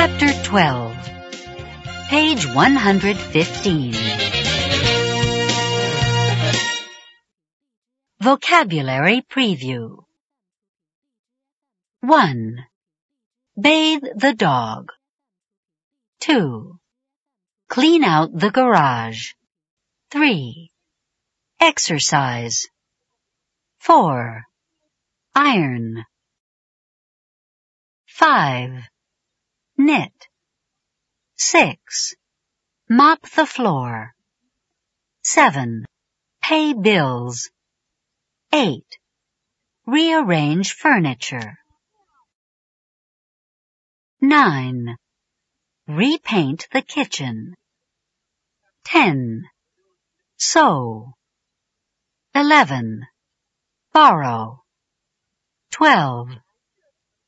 Chapter 12 Page 115 Vocabulary Preview 1. Bathe the dog. 2. Clean out the garage. 3. Exercise. 4. Iron. 5. Knit. 6. Mop the floor. 7. Pay bills. 8. Rearrange furniture. 9. Repaint the kitchen. 10. Sew. 11. Borrow. 12.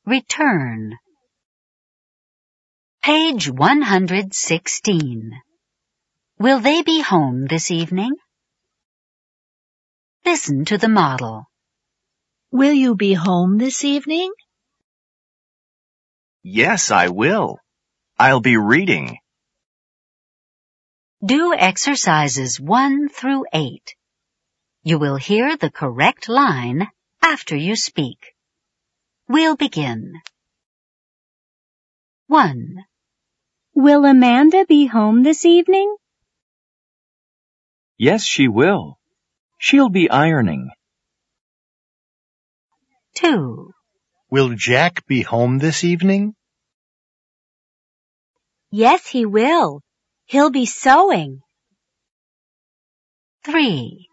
Return. Page 116. Will they be home this evening? Listen to the model. Will you be home this evening? Yes, I will. I'll be reading. Do exercises 1 through 8. You will hear the correct line after you speak. We'll begin. 1. Will Amanda be home this evening? Yes, she will. She'll be ironing. 2. Will Jack be home this evening? Yes, he will. He'll be sewing. 3.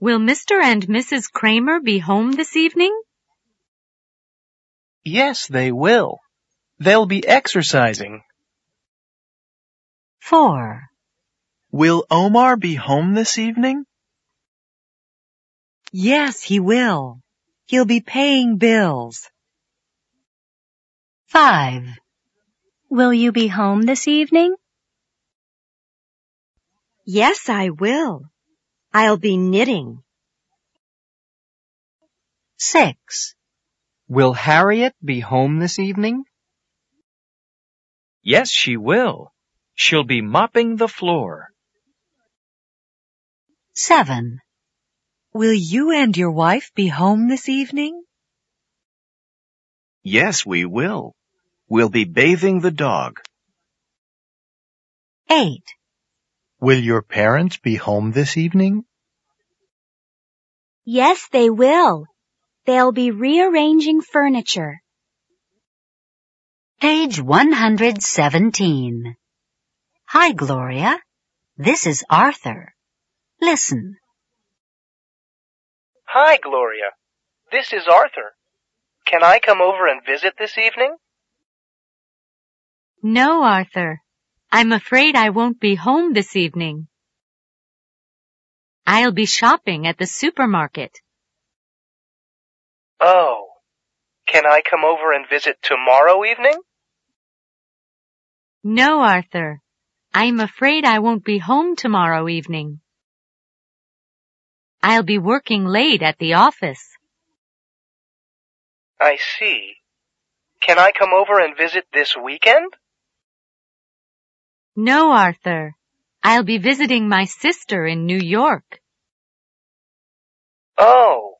Will Mr. and Mrs. Kramer be home this evening? Yes, they will. They'll be exercising. 4. Will Omar be home this evening? Yes, he will. He'll be paying bills. 5. Will you be home this evening? Yes, I will. I'll be knitting. 6. Will Harriet be home this evening? Yes, she will. She'll be mopping the floor. 7. Will you and your wife be home this evening? Yes, we will. We'll be bathing the dog. 8. Will your parents be home this evening? Yes, they will. They'll be rearranging furniture. Page 117. Hi, Gloria. This is Arthur. Listen. Hi, Gloria. This is Arthur. Can I come over and visit this evening? No, Arthur. I'm afraid I won't be home this evening. I'll be shopping at the supermarket. Oh. Can I come over and visit tomorrow evening? No, Arthur. I'm afraid I won't be home tomorrow evening. I'll be working late at the office. I see. Can I come over and visit this weekend? No, Arthur. I'll be visiting my sister in New York. Oh.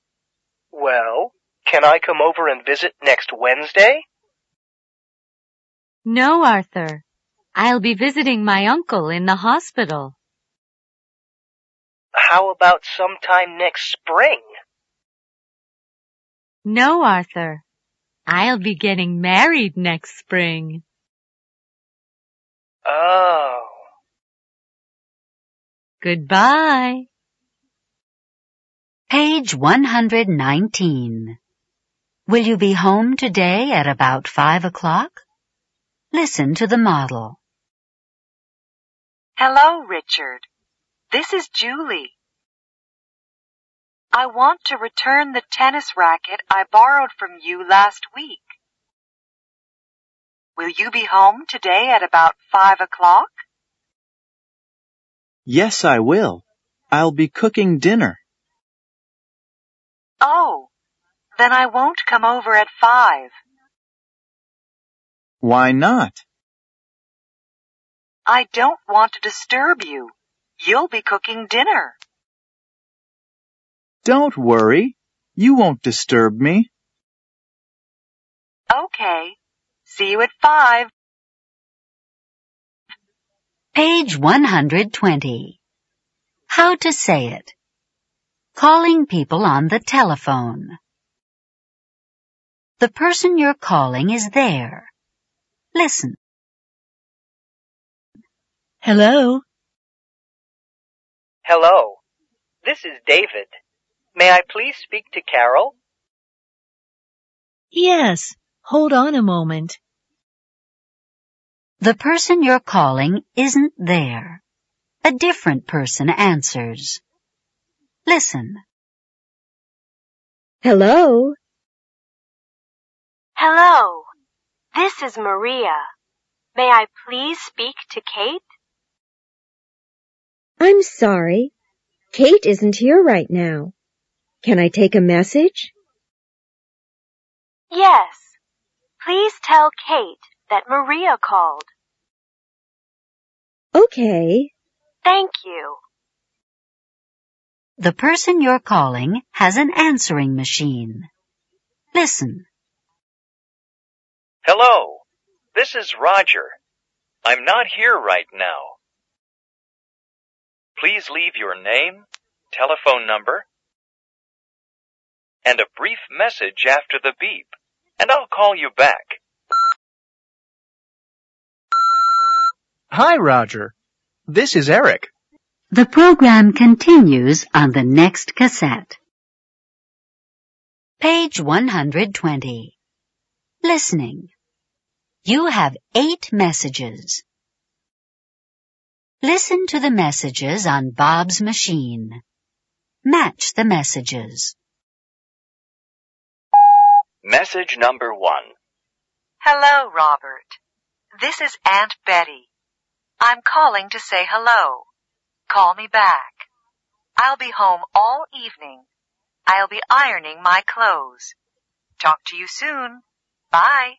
Well, can I come over and visit next Wednesday? No, Arthur. I'll be visiting my uncle in the hospital. How about sometime next spring? No, Arthur. I'll be getting married next spring. Oh. Goodbye. Page 119. Will you be home today at about 5 o'clock? Listen to the model. Hello, Richard. This is Julie. I want to return the tennis racket I borrowed from you last week. Will you be home today at about five o'clock? Yes, I will. I'll be cooking dinner. Oh, then I won't come over at five. Why not? I don't want to disturb you. You'll be cooking dinner. Don't worry. You won't disturb me. Okay. See you at five. Page 120. How to say it. Calling people on the telephone. The person you're calling is there. Listen. Hello? Hello. This is David. May I please speak to Carol? Yes. Hold on a moment. The person you're calling isn't there. A different person answers. Listen. Hello? Hello. This is Maria. May I please speak to Kate? I'm sorry. Kate isn't here right now. Can I take a message? Yes. Please tell Kate that Maria called. Okay. Thank you. The person you're calling has an answering machine. Listen. Hello. This is Roger. I'm not here right now. Please leave your name, telephone number, and a brief message after the beep, and I'll call you back. Hi, Roger. This is Eric. The program continues on the next cassette. Page 120. Listening. You have eight messages. Listen to the messages on Bob's machine. Match the messages. Message number one. Hello, Robert. This is Aunt Betty. I'm calling to say hello. Call me back. I'll be home all evening. I'll be ironing my clothes. Talk to you soon. Bye.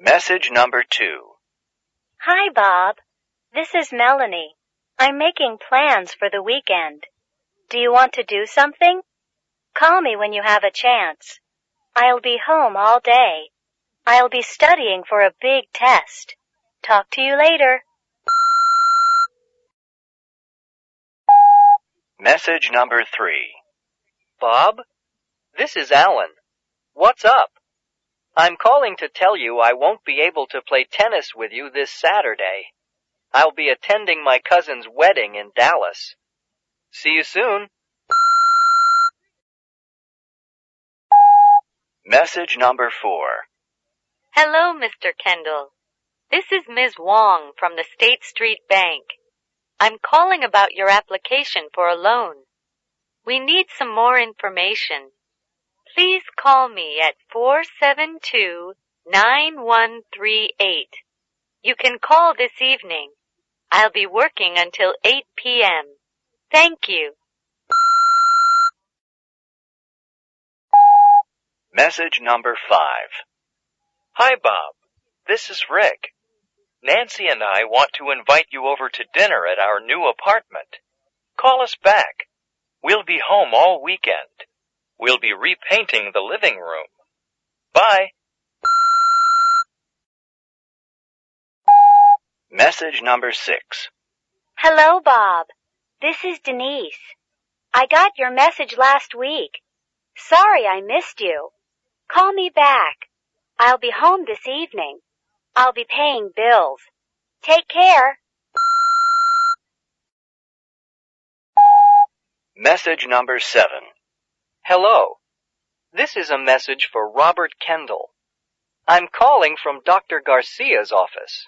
Message number two. Hi, Bob. This is Melanie. I'm making plans for the weekend. Do you want to do something? Call me when you have a chance. I'll be home all day. I'll be studying for a big test. Talk to you later. Message number three. Bob? This is Alan. What's up? I'm calling to tell you I won't be able to play tennis with you this Saturday. I'll be attending my cousin's wedding in Dallas. See you soon. Message number four. Hello, Mr. Kendall. This is Ms. Wong from the State Street Bank. I'm calling about your application for a loan. We need some more information. Please call me at 472-9138. You can call this evening. I'll be working until 8 p.m. Thank you. Message number five. Hi, Bob. This is Rick. Nancy and I want to invite you over to dinner at our new apartment. Call us back. We'll be home all weekend. We'll be repainting the living room. Bye. Message number six. Hello, Bob. This is Denise. I got your message last week. Sorry I missed you. Call me back. I'll be home this evening. I'll be paying bills. Take care. Message number seven. Hello. This is a message for Robert Kendall. I'm calling from Dr. Garcia's office.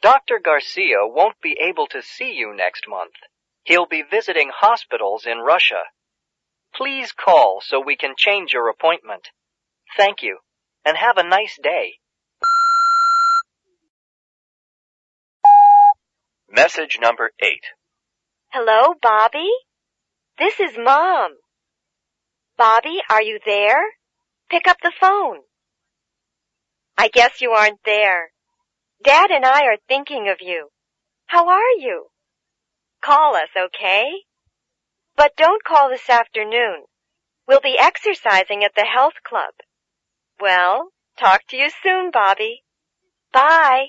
Dr. Garcia won't be able to see you next month. He'll be visiting hospitals in Russia. Please call so we can change your appointment. Thank you, and have a nice day. Message number eight. Hello, Bobby? This is Mom. Bobby, are you there? Pick up the phone. I guess you aren't there. Dad and I are thinking of you. How are you? Call us, okay? But don't call this afternoon. We'll be exercising at the health club. Well, talk to you soon, Bobby. Bye.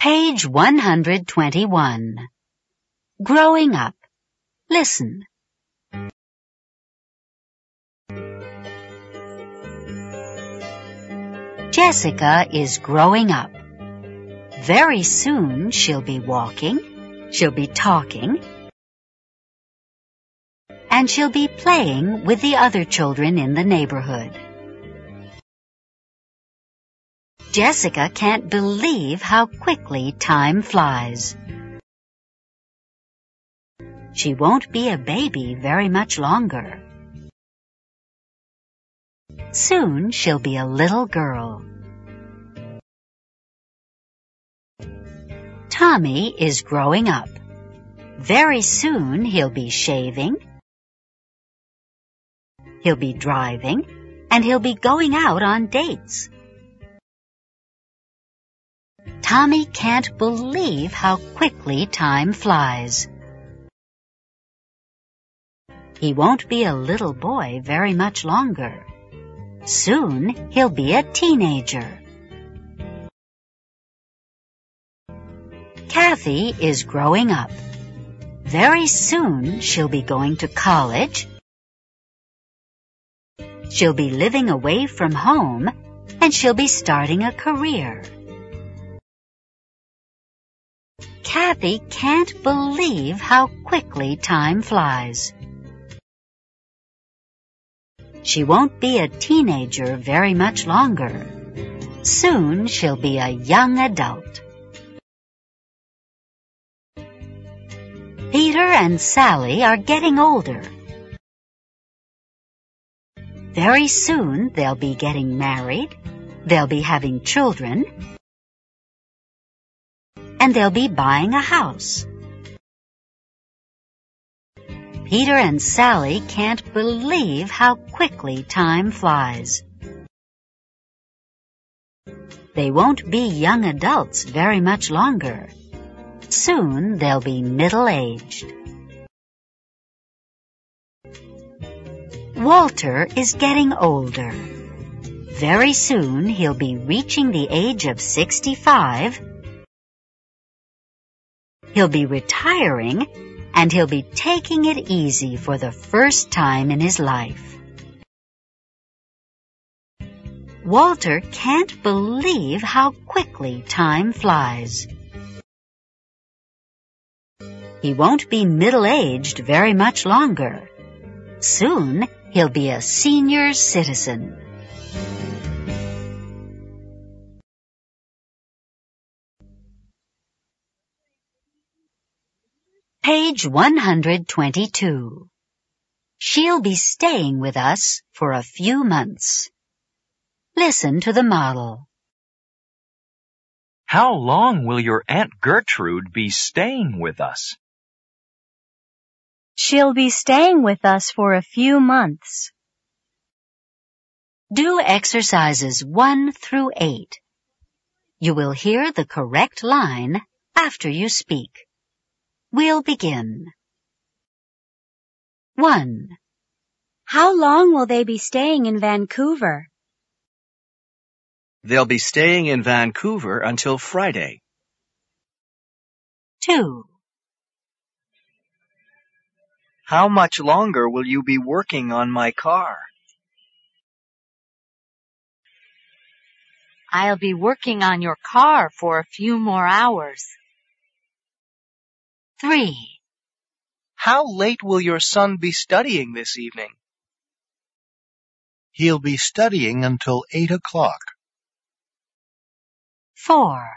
Page 121. Growing up. Listen. Jessica is growing up. Very soon she'll be walking, she'll be talking, and she'll be playing with the other children in the neighborhood. Jessica can't believe how quickly time flies. She won't be a baby very much longer. Soon she'll be a little girl. Tommy is growing up. Very soon he'll be shaving, he'll be driving, and he'll be going out on dates. Tommy can't believe how quickly time flies. He won't be a little boy very much longer. Soon he'll be a teenager. Kathy is growing up. Very soon she'll be going to college. She'll be living away from home and she'll be starting a career. Kathy can't believe how quickly time flies. She won't be a teenager very much longer. Soon she'll be a young adult. Peter and Sally are getting older. Very soon they'll be getting married, they'll be having children, and they'll be buying a house. Peter and Sally can't believe how quickly time flies. They won't be young adults very much longer. Soon they'll be middle-aged. Walter is getting older. Very soon he'll be reaching the age of 65. He'll be retiring and he'll be taking it easy for the first time in his life. Walter can't believe how quickly time flies. He won't be middle-aged very much longer. Soon, he'll be a senior citizen. Page 122. She'll be staying with us for a few months. Listen to the model. How long will your Aunt Gertrude be staying with us? She'll be staying with us for a few months. Do exercises 1 through 8. You will hear the correct line after you speak. We'll begin. 1. How long will they be staying in Vancouver? They'll be staying in Vancouver until Friday. 2. How much longer will you be working on my car? I'll be working on your car for a few more hours. 3. How late will your son be studying this evening? He'll be studying until 8 o'clock. 4.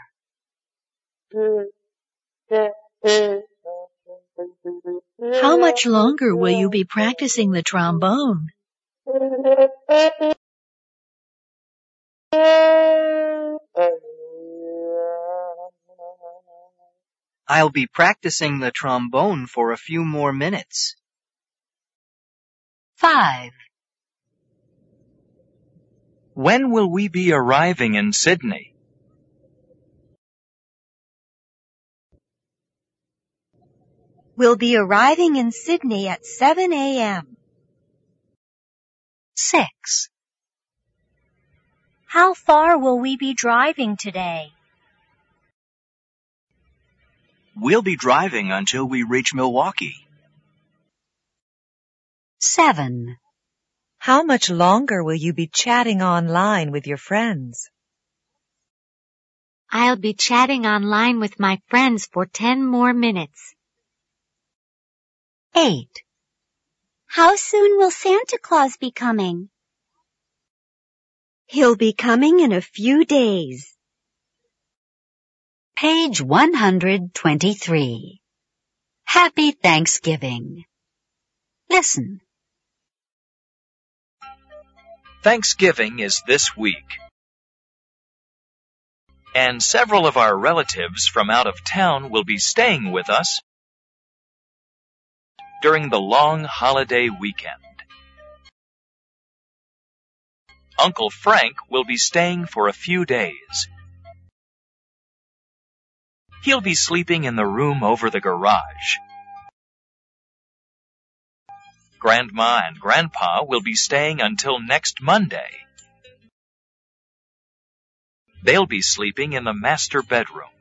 How much longer will you be practicing the trombone? I'll be practicing the trombone for a few more minutes. 5. When will we be arriving in Sydney? We'll be arriving in Sydney at 7 a.m. 6. How far will we be driving today? We'll be driving until we reach Milwaukee. 7. How much longer will you be chatting online with your friends? I'll be chatting online with my friends for 10 more minutes. 8. How soon will Santa Claus be coming? He'll be coming in a few days. Page 123. Happy Thanksgiving. Listen. Thanksgiving is this week. And several of our relatives from out of town will be staying with us during the long holiday weekend. Uncle Frank will be staying for a few days. He'll be sleeping in the room over the garage. Grandma and Grandpa will be staying until next Monday. They'll be sleeping in the master bedroom.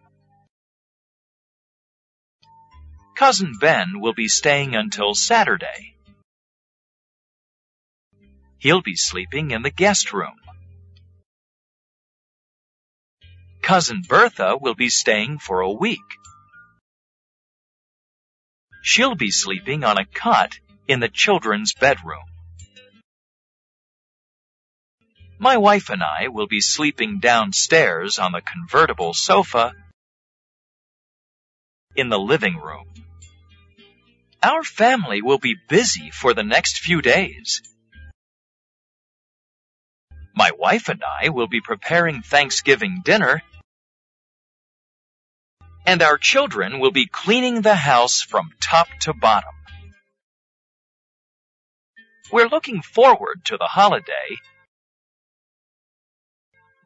Cousin Ben will be staying until Saturday. He'll be sleeping in the guest room. Cousin Bertha will be staying for a week. She'll be sleeping on a cot in the children's bedroom. My wife and I will be sleeping downstairs on the convertible sofa in the living room. Our family will be busy for the next few days. My wife and I will be preparing Thanksgiving dinner, and our children will be cleaning the house from top to bottom. We're looking forward to the holiday,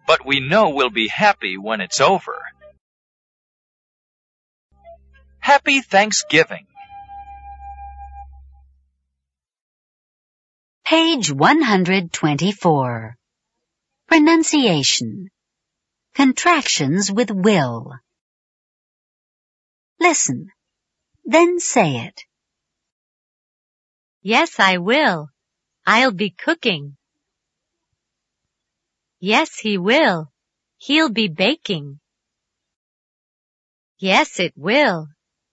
but we know we'll be happy when it's over. Happy Thanksgiving! Page 124. Pronunciation. Contractions with will. Listen. Then say it. Yes, I will. I'll be cooking. Yes, he will. He'll be baking. Yes, it will.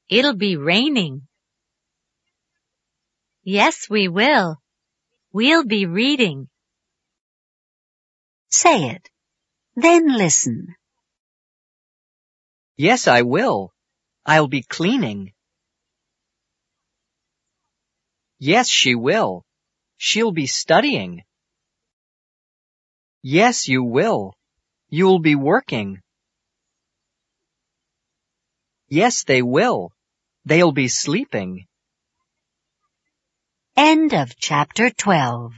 It'll be raining. Yes, we will. We'll be reading. Say it. Then listen. Yes, I will. I'll be cleaning. Yes, she will. She'll be studying. Yes, you will. You'll be working. Yes, they will. They'll be sleeping. End of chapter 12.